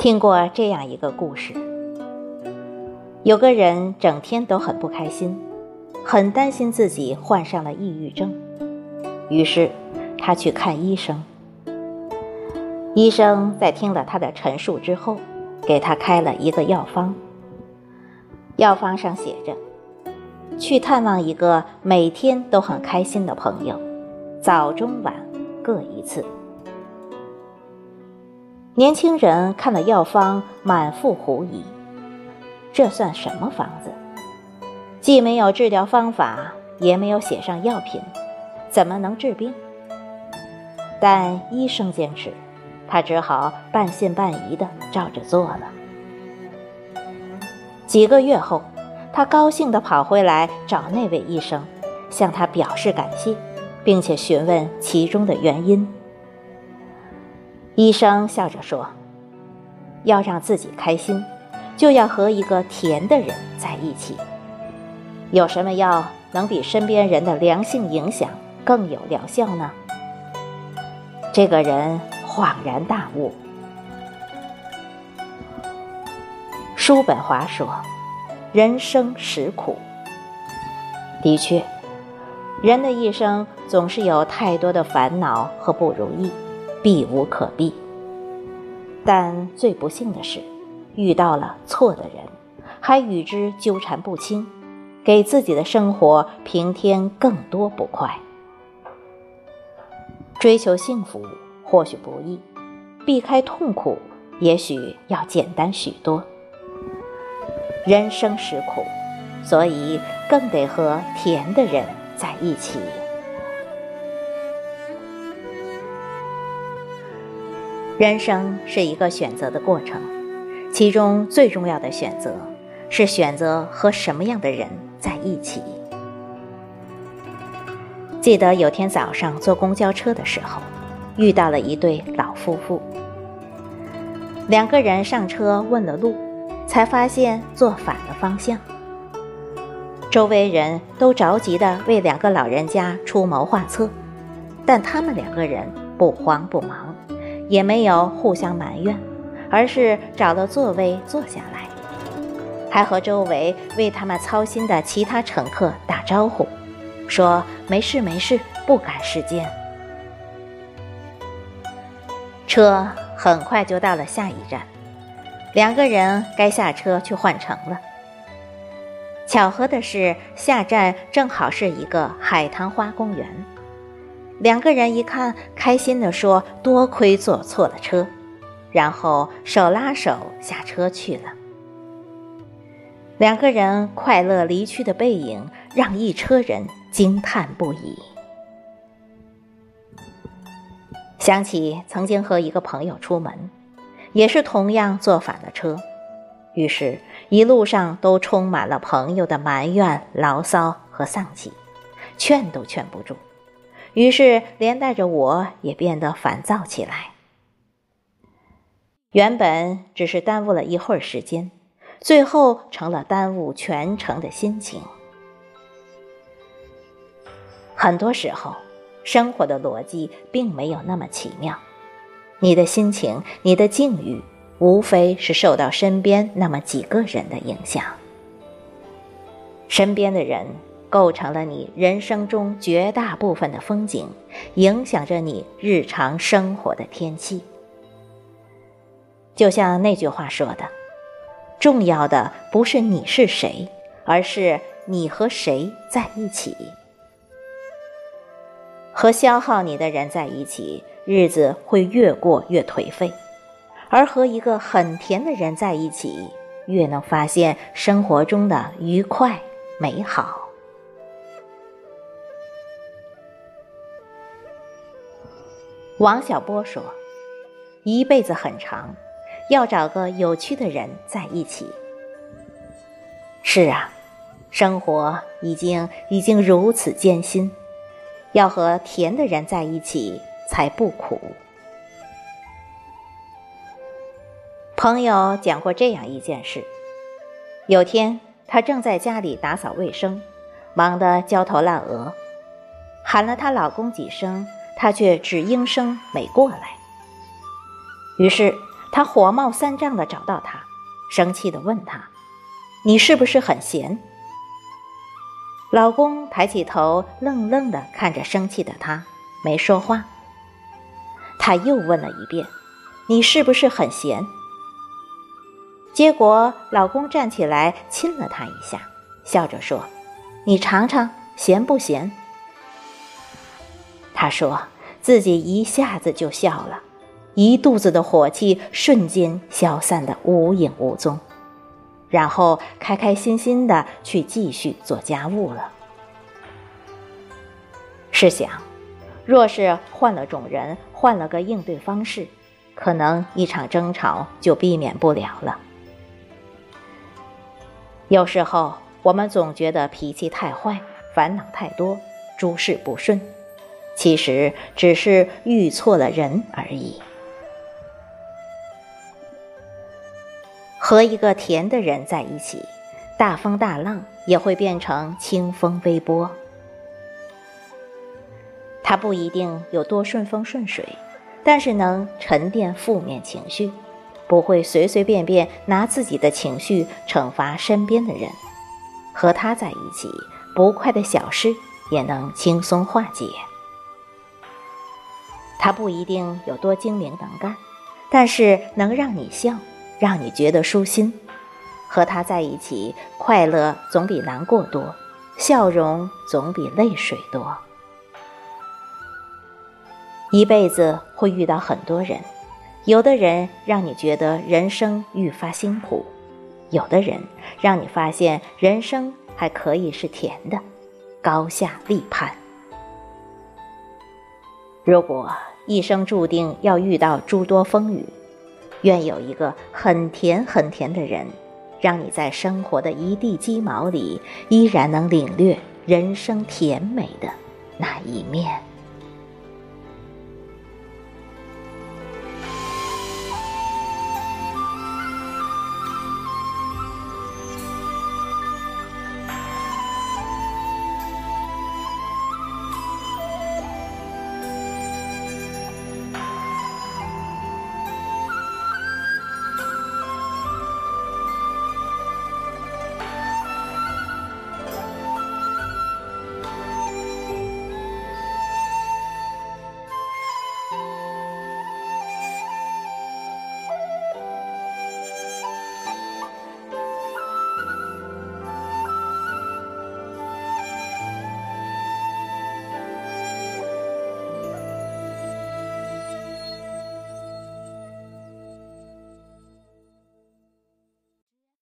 听过这样一个故事：有个人整天都很不开心，很担心自己患上了抑郁症，于是他去看医生。医生在听了他的陈述之后，给他开了一个药方。药方上写着：“去探望一个每天都很开心的朋友，早中晚各一次。”年轻人看了药方，满腹狐疑：这算什么方子？既没有治疗方法，也没有写上药品，怎么能治病？但医生坚持，他只好半信半疑地照着做了。几个月后，他高兴地跑回来找那位医生，向他表示感谢，并且询问其中的原因。医生笑着说：“要让自己开心，就要和一个甜的人在一起。有什么药能比身边人的良性影响更有疗效呢？”这个人恍然大悟。叔本华说：“人生实苦。”的确，人的一生总是有太多的烦恼和不如意。避无可避，但最不幸的是，遇到了错的人，还与之纠缠不清，给自己的生活平添更多不快。追求幸福或许不易，避开痛苦也许要简单许多。人生实苦，所以更得和甜的人在一起。人生是一个选择的过程，其中最重要的选择是选择和什么样的人在一起。记得有天早上坐公交车的时候，遇到了一对老夫妇。两个人上车问了路，才发现坐反了方向。周围人都着急地为两个老人家出谋划策，但他们两个人不慌不忙。也没有互相埋怨，而是找了座位坐下来，还和周围为他们操心的其他乘客打招呼，说：“没事没事，不赶时间。”车很快就到了下一站，两个人该下车去换乘了。巧合的是，下站正好是一个海棠花公园。两个人一看，开心地说：“多亏坐错了车。”然后手拉手下车去了。两个人快乐离去的背影，让一车人惊叹不已。想起曾经和一个朋友出门，也是同样坐反了车，于是一路上都充满了朋友的埋怨、牢骚和丧气，劝都劝不住。于是，连带着我也变得烦躁起来。原本只是耽误了一会儿时间，最后成了耽误全程的心情。很多时候，生活的逻辑并没有那么奇妙。你的心情、你的境遇，无非是受到身边那么几个人的影响。身边的人。构成了你人生中绝大部分的风景，影响着你日常生活的天气。就像那句话说的：“重要的不是你是谁，而是你和谁在一起。”和消耗你的人在一起，日子会越过越颓废；而和一个很甜的人在一起，越能发现生活中的愉快美好。王小波说：“一辈子很长，要找个有趣的人在一起。”是啊，生活已经已经如此艰辛，要和甜的人在一起才不苦。朋友讲过这样一件事：有天，她正在家里打扫卫生，忙得焦头烂额，喊了她老公几声。他却只应声没过来。于是他火冒三丈的找到他，生气的问他：“你是不是很闲？”老公抬起头，愣愣的看着生气的他，没说话。他又问了一遍：“你是不是很闲？”结果老公站起来亲了他一下，笑着说：“你尝尝，咸不咸？”他说自己一下子就笑了，一肚子的火气瞬间消散的无影无踪。然后开开心心的去继续做家务了。试想，若是换了种人，换了个应对方式，可能一场争吵就避免不了了。有时候我们总觉得脾气太坏，烦恼太多，诸事不顺，其实只是遇错了人而已。和一个甜的人在一起，大风大浪也会变成清风微波。他不一定有多顺风顺水，但是能沉淀负面情绪，不会随随便便拿自己的情绪惩罚身边的人。和他在一起，不快的小事也能轻松化解。他不一定有多精明能干，但是能让你笑。让你觉得舒心，和他在一起，快乐总比难过多，笑容总比泪水多。一辈子会遇到很多人，有的人让你觉得人生愈发辛苦，有的人让你发现人生还可以是甜的，高下立判。如果一生注定要遇到诸多风雨，愿有一个很甜很甜的人，让你在生活的一地鸡毛里，依然能领略人生甜美的那一面。